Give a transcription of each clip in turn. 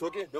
Ja, dat is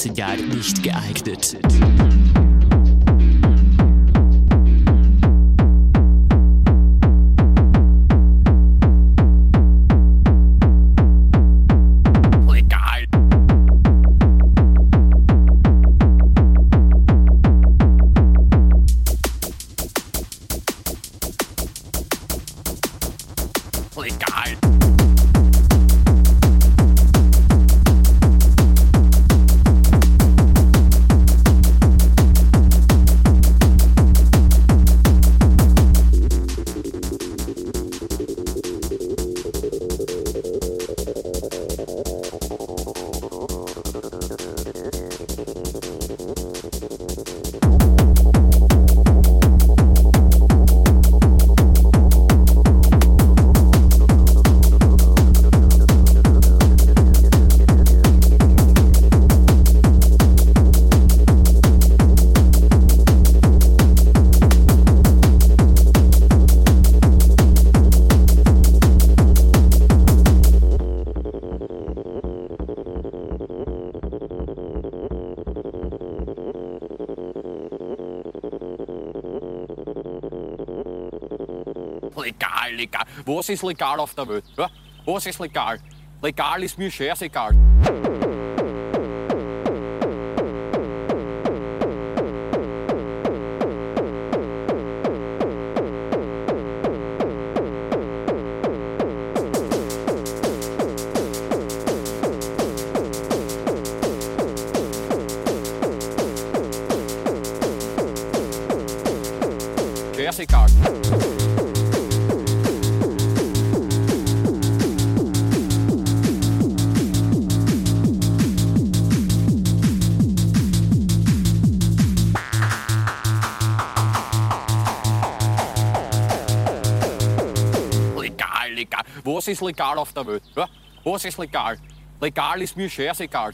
16 Jahren nicht geeignet. Was ist legal auf der Welt? Was ist legal? Legal ist mir scheißegal. Ist legal auf der Welt? Ja? Was ist legal? Legal ist mir scheißegal.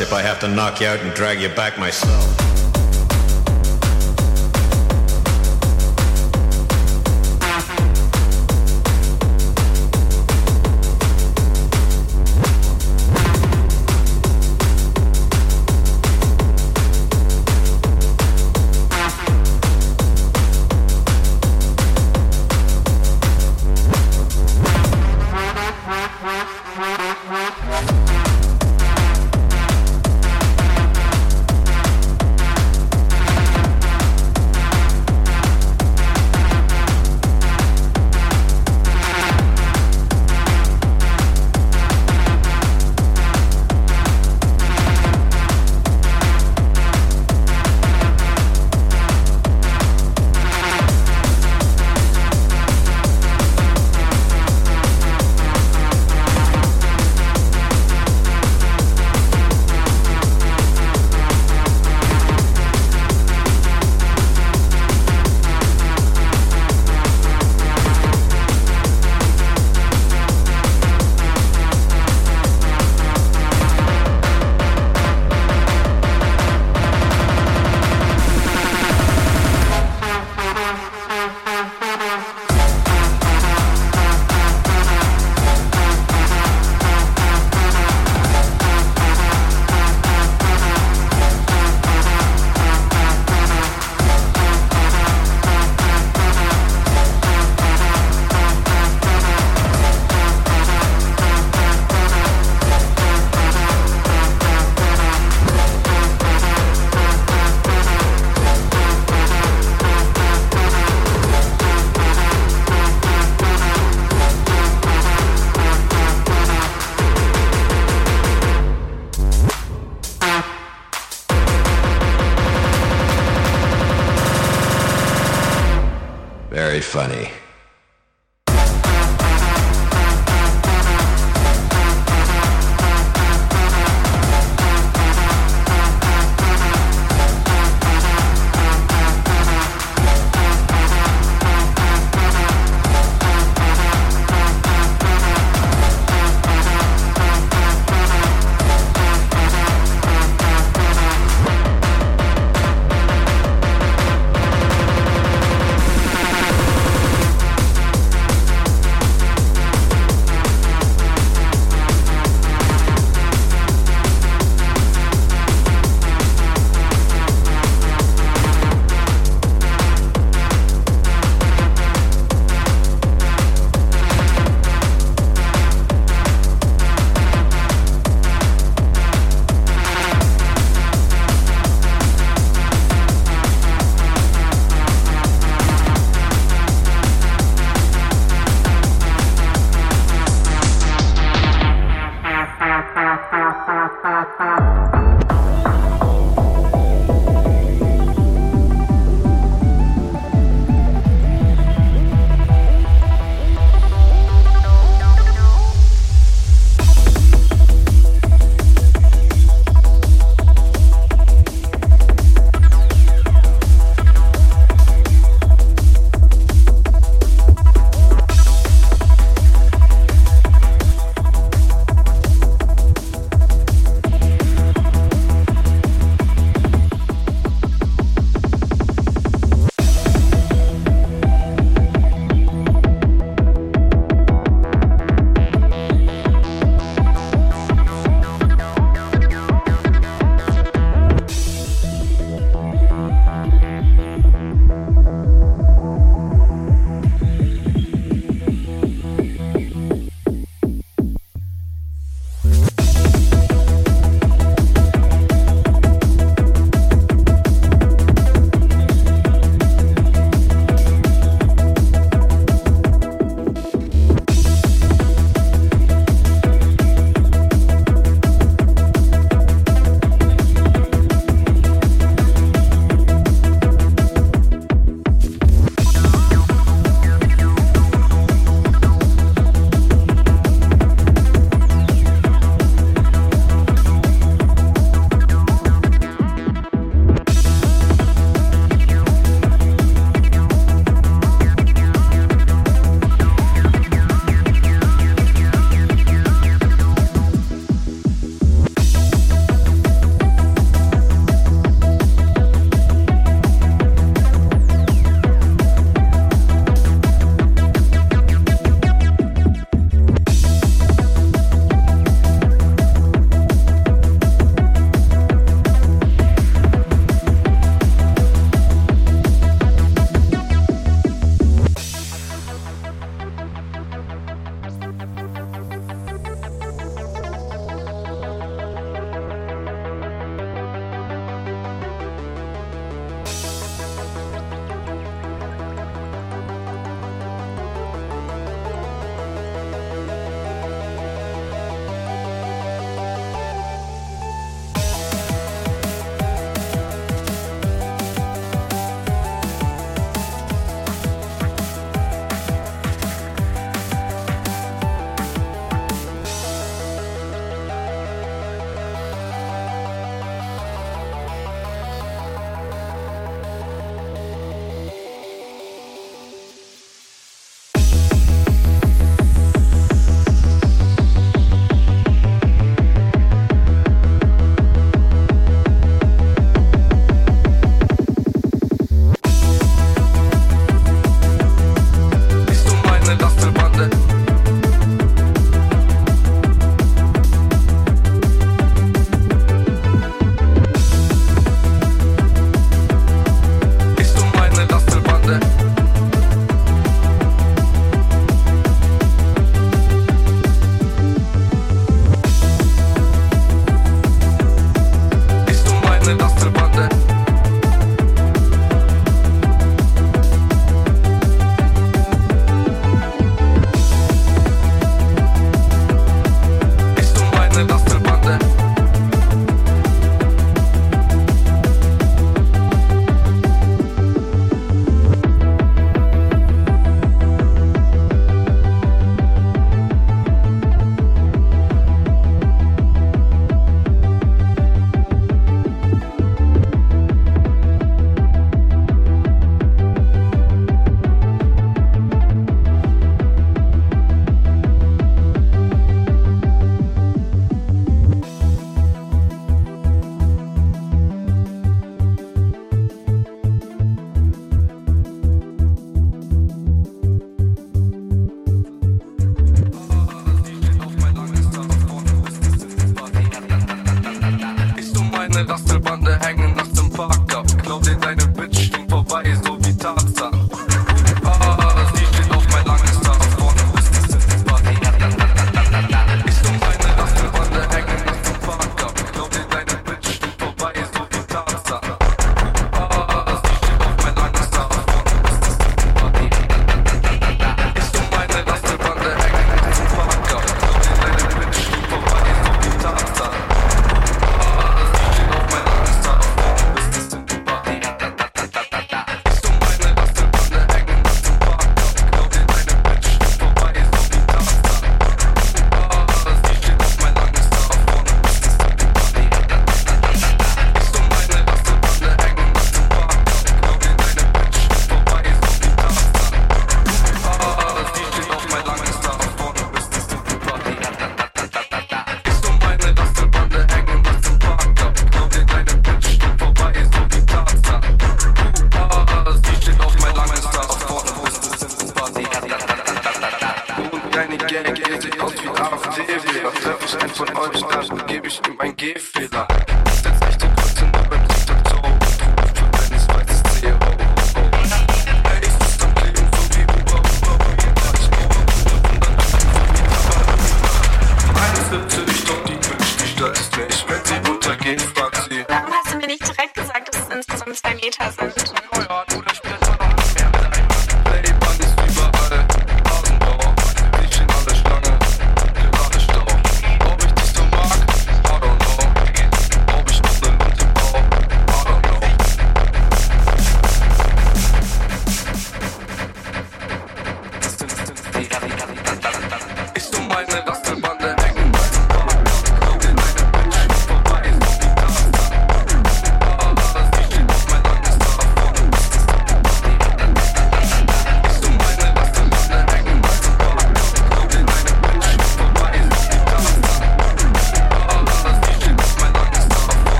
If I have to knock you out and drag you back myself.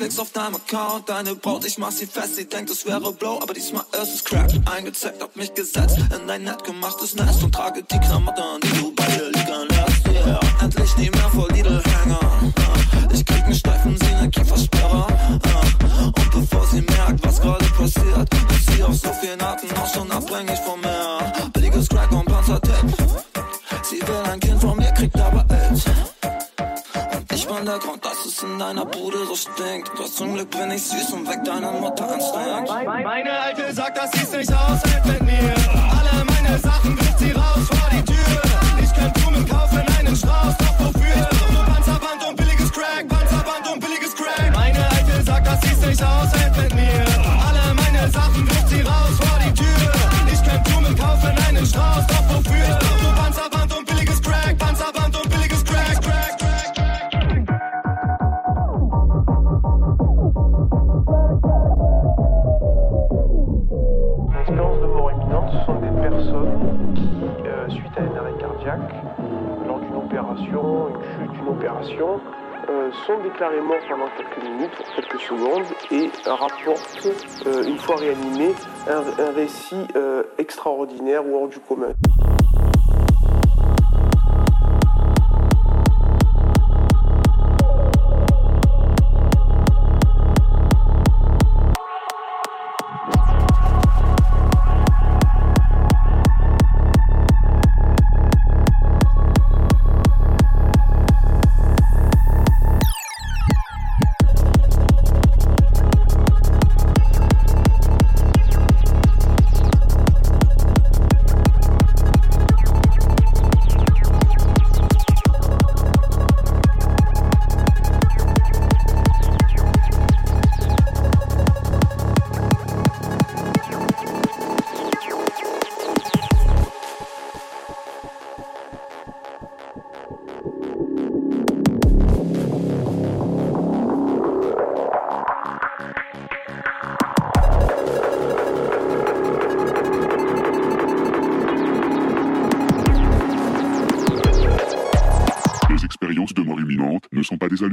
Netflix auf deinem Account. Deine Braut, ich mach sie fest. Sie denkt, es wäre Blow, aber diesmal ist es Crack. Eingezeckt, hab mich gesetzt in dein nett gemachtes Nest und trage die Klamotten, die du bei dir liegen lässt. Yeah, endlich nie mehr vor Lidl-Hänger. Deiner Bude so stinkt. Doch zum Glück bin ich süß und weg deine Mutter Instinkt. Meine Alte sagt, dass sie's nicht aushält mit mir. Sont déclarées mortes pendant quelques minutes, quelques secondes, et rapportent, euh, une fois réanimées, un, un récit euh, extraordinaire ou hors du commun.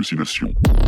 Hallucinations.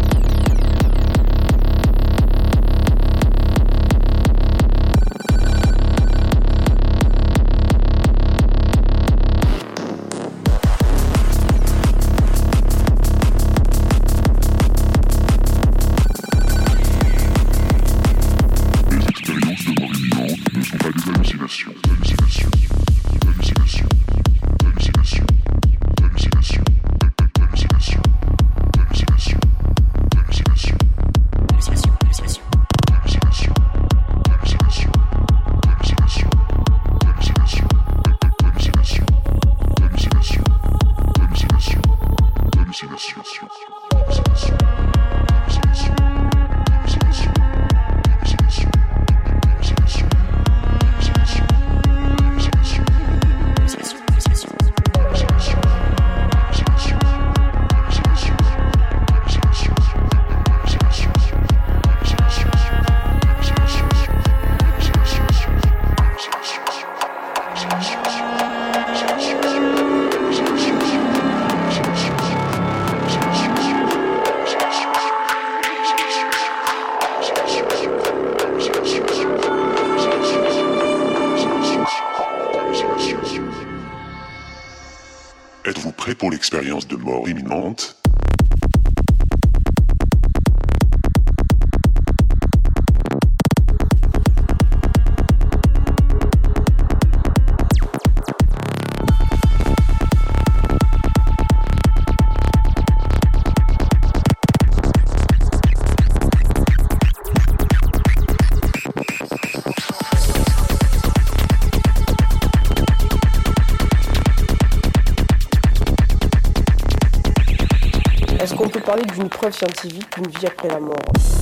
Imminente preuves scientifiques d'une vie après la mort.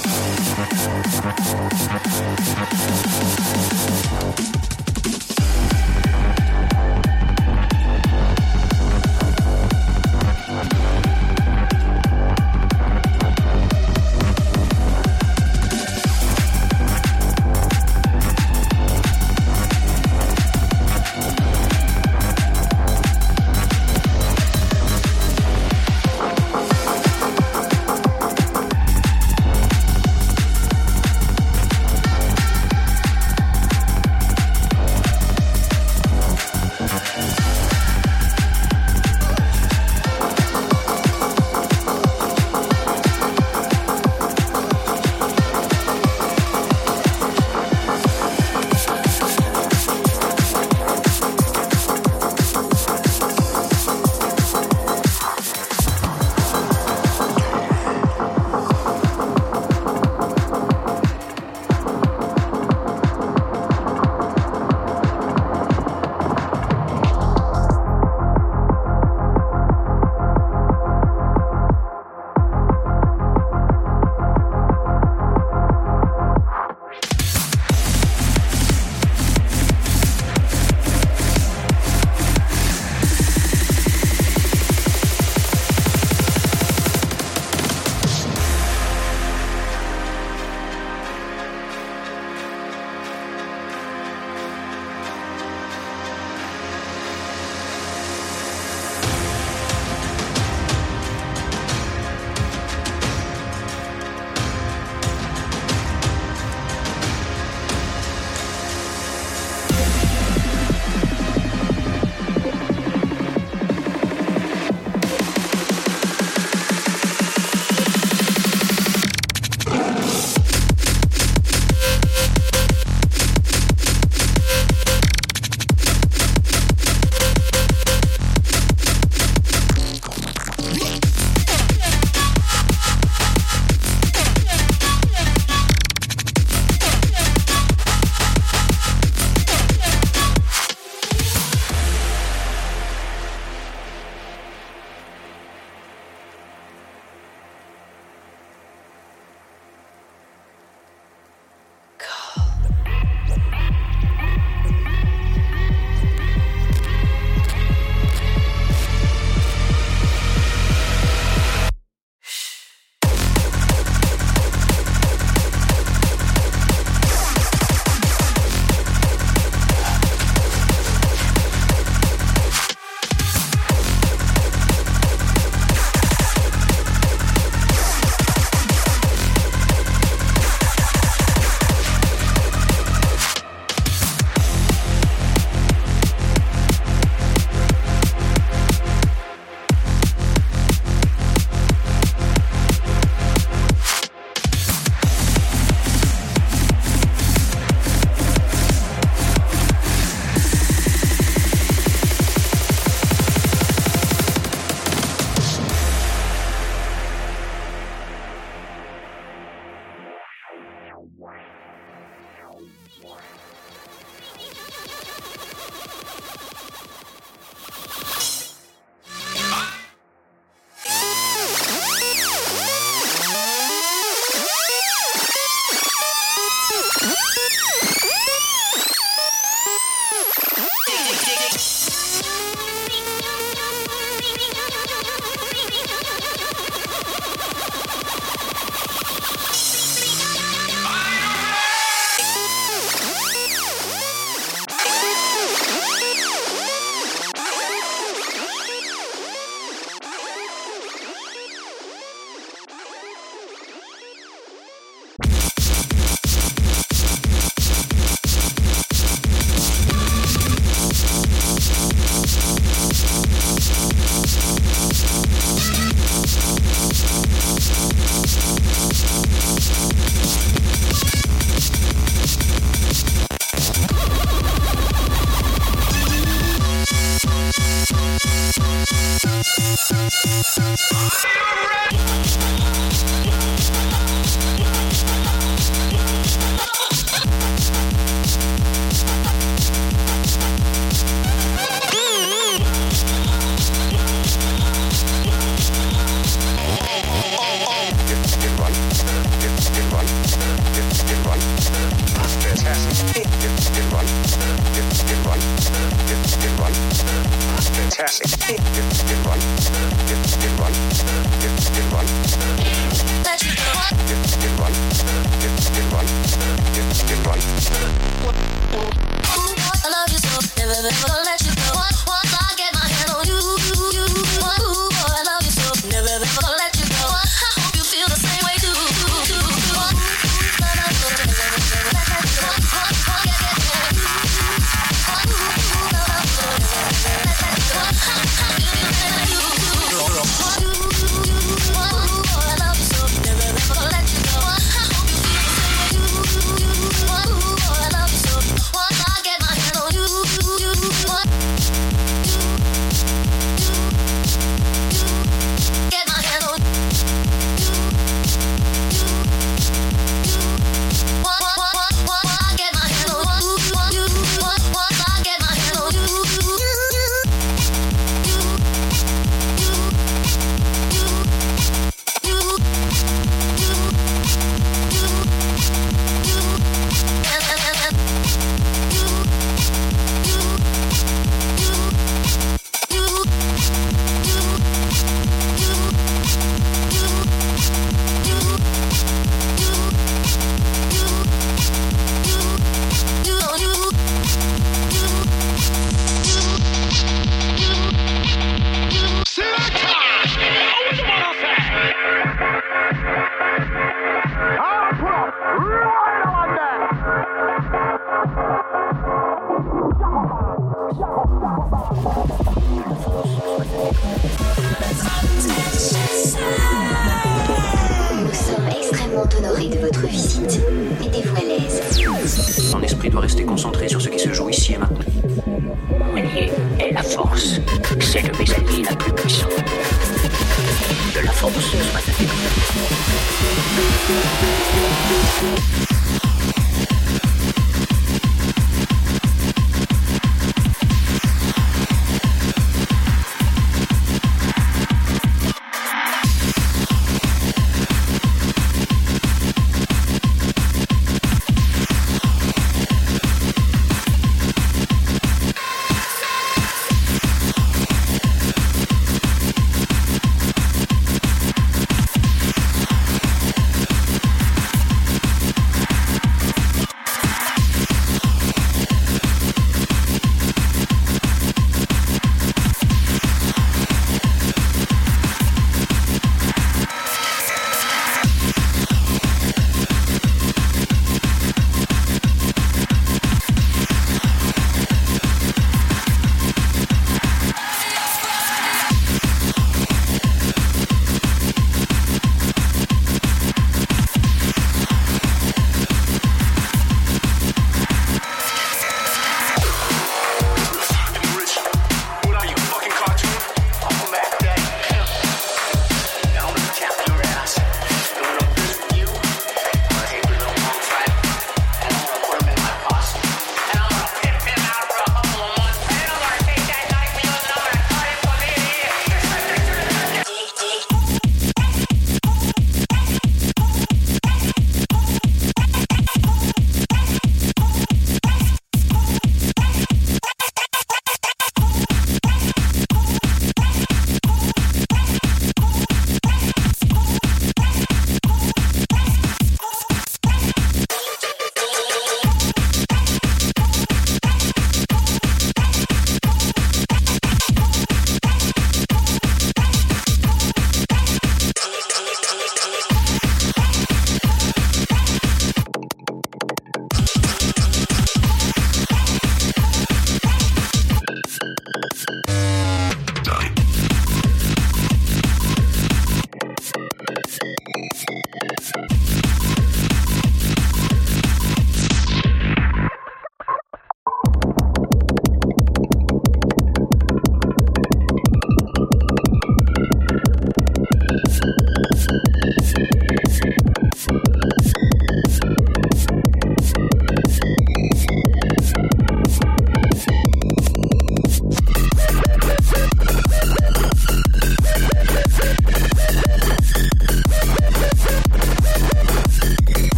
Thank you.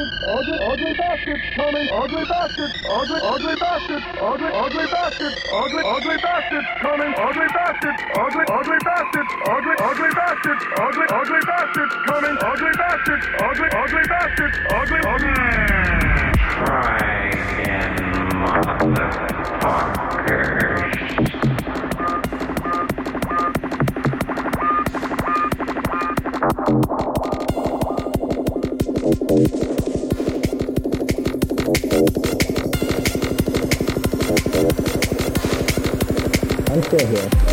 bastard, ugly, ugly bastard, coming, ugly bastard, ugly, ugly bastard, ugly, ugly bastard, ugly, ugly bastard, coming, ugly bastard, ugly, ugly bastard, ugly, ugly bastard, ugly, ugly bastard, coming, ugly bastard, ugly, ugly bastard, ugly, ugly. Friggin' motherfuckers. térrea.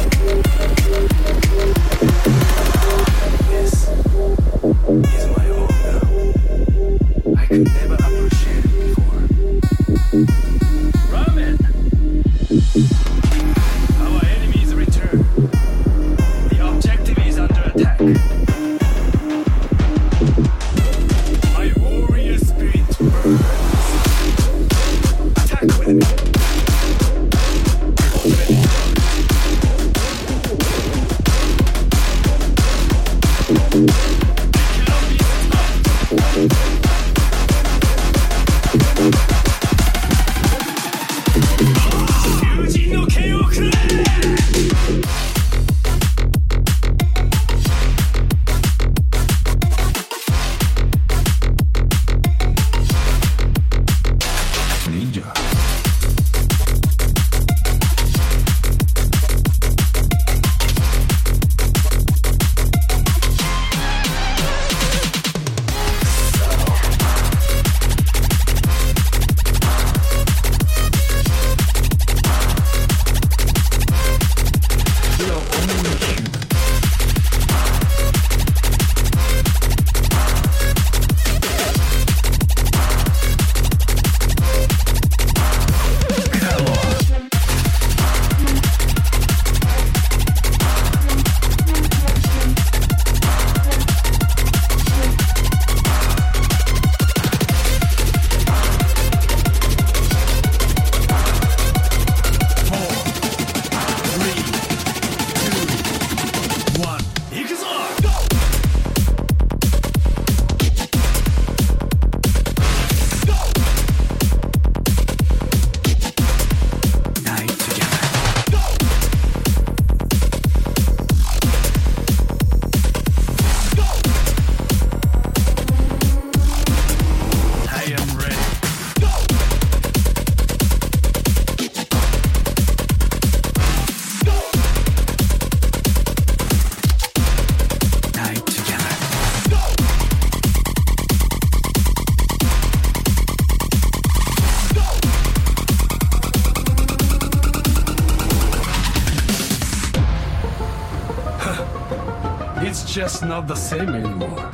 Just not the same anymore.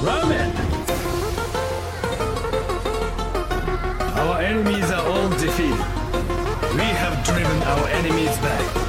Ramen! Our enemies are all defeated. We have driven our enemies back.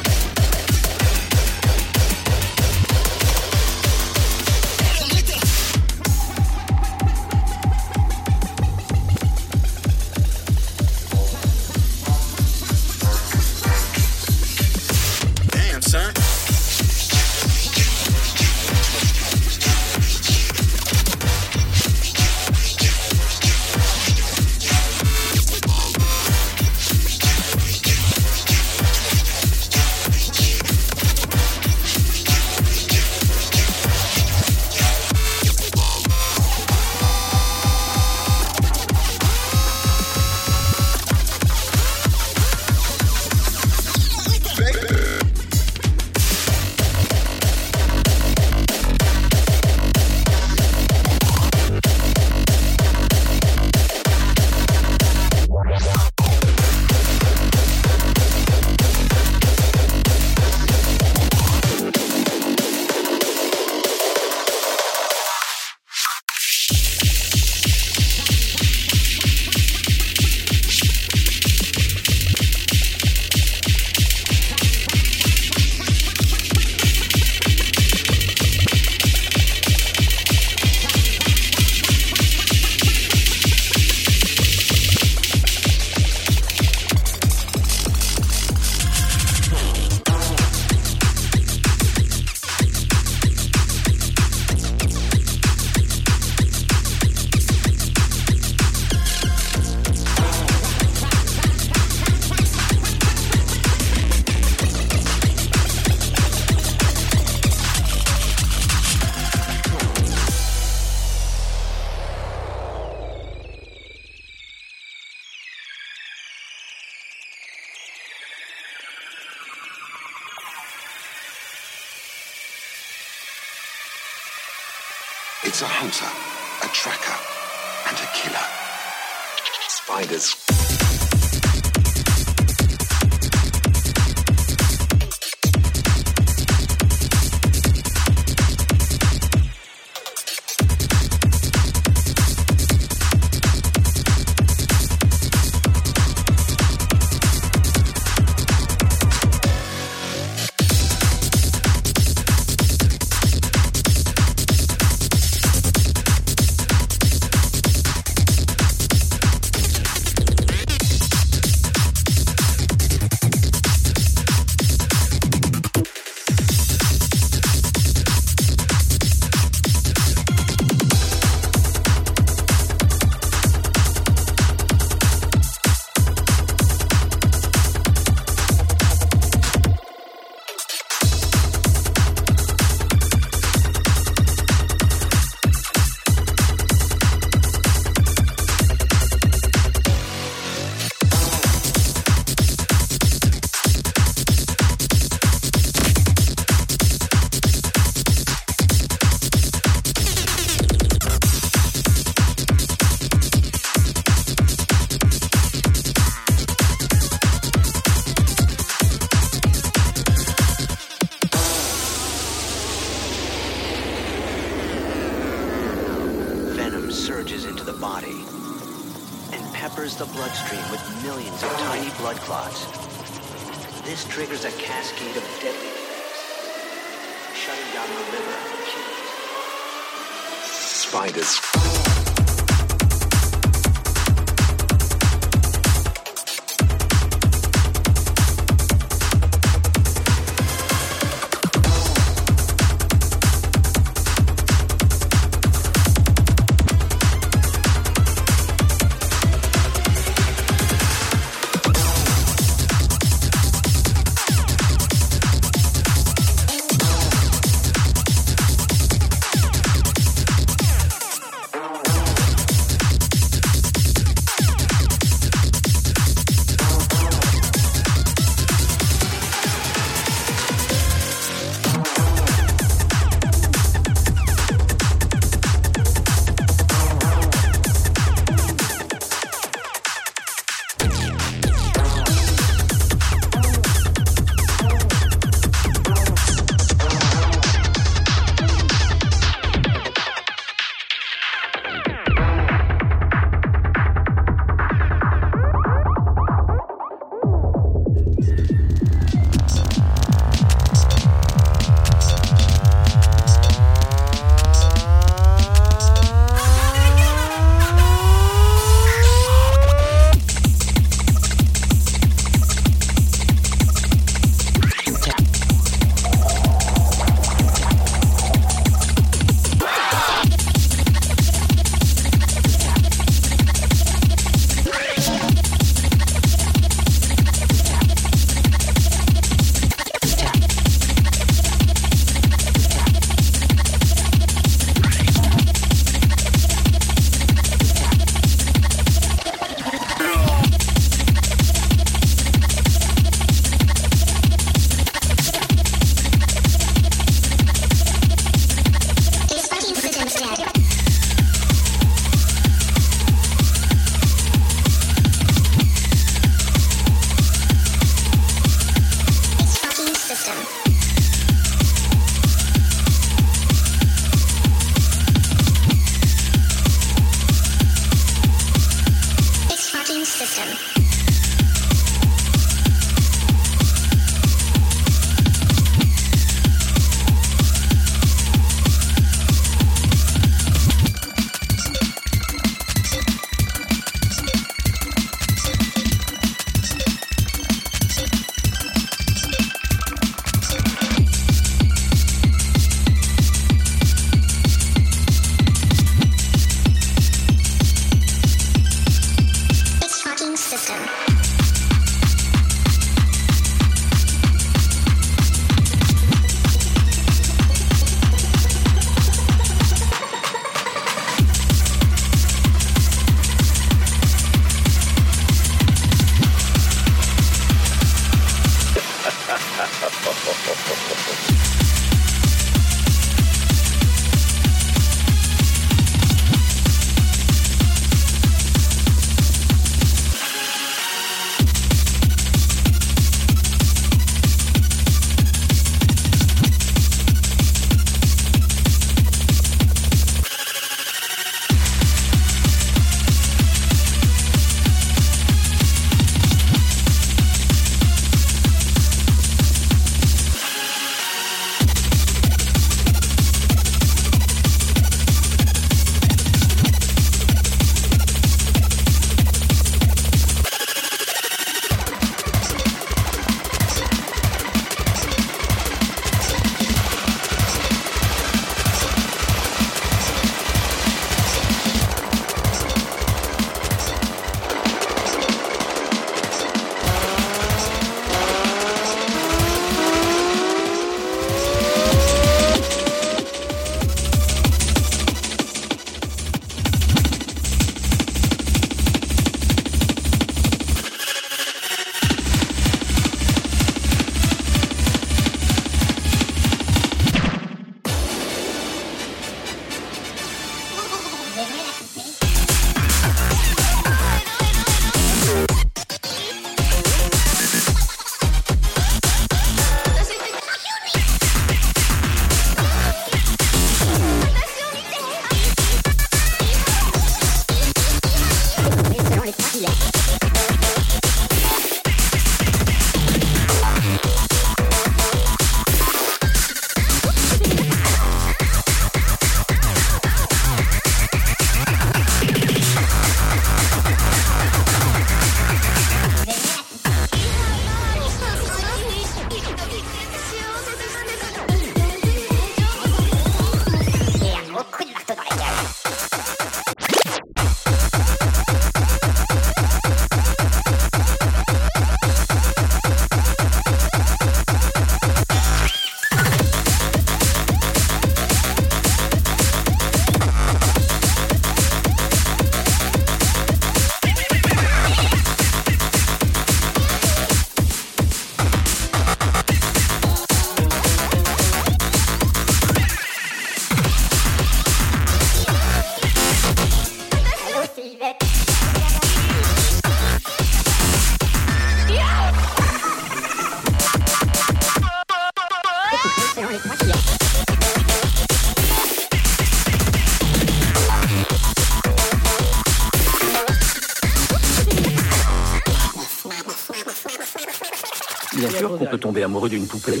tombé amoureux d'une poupée.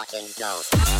Hawking Ghost.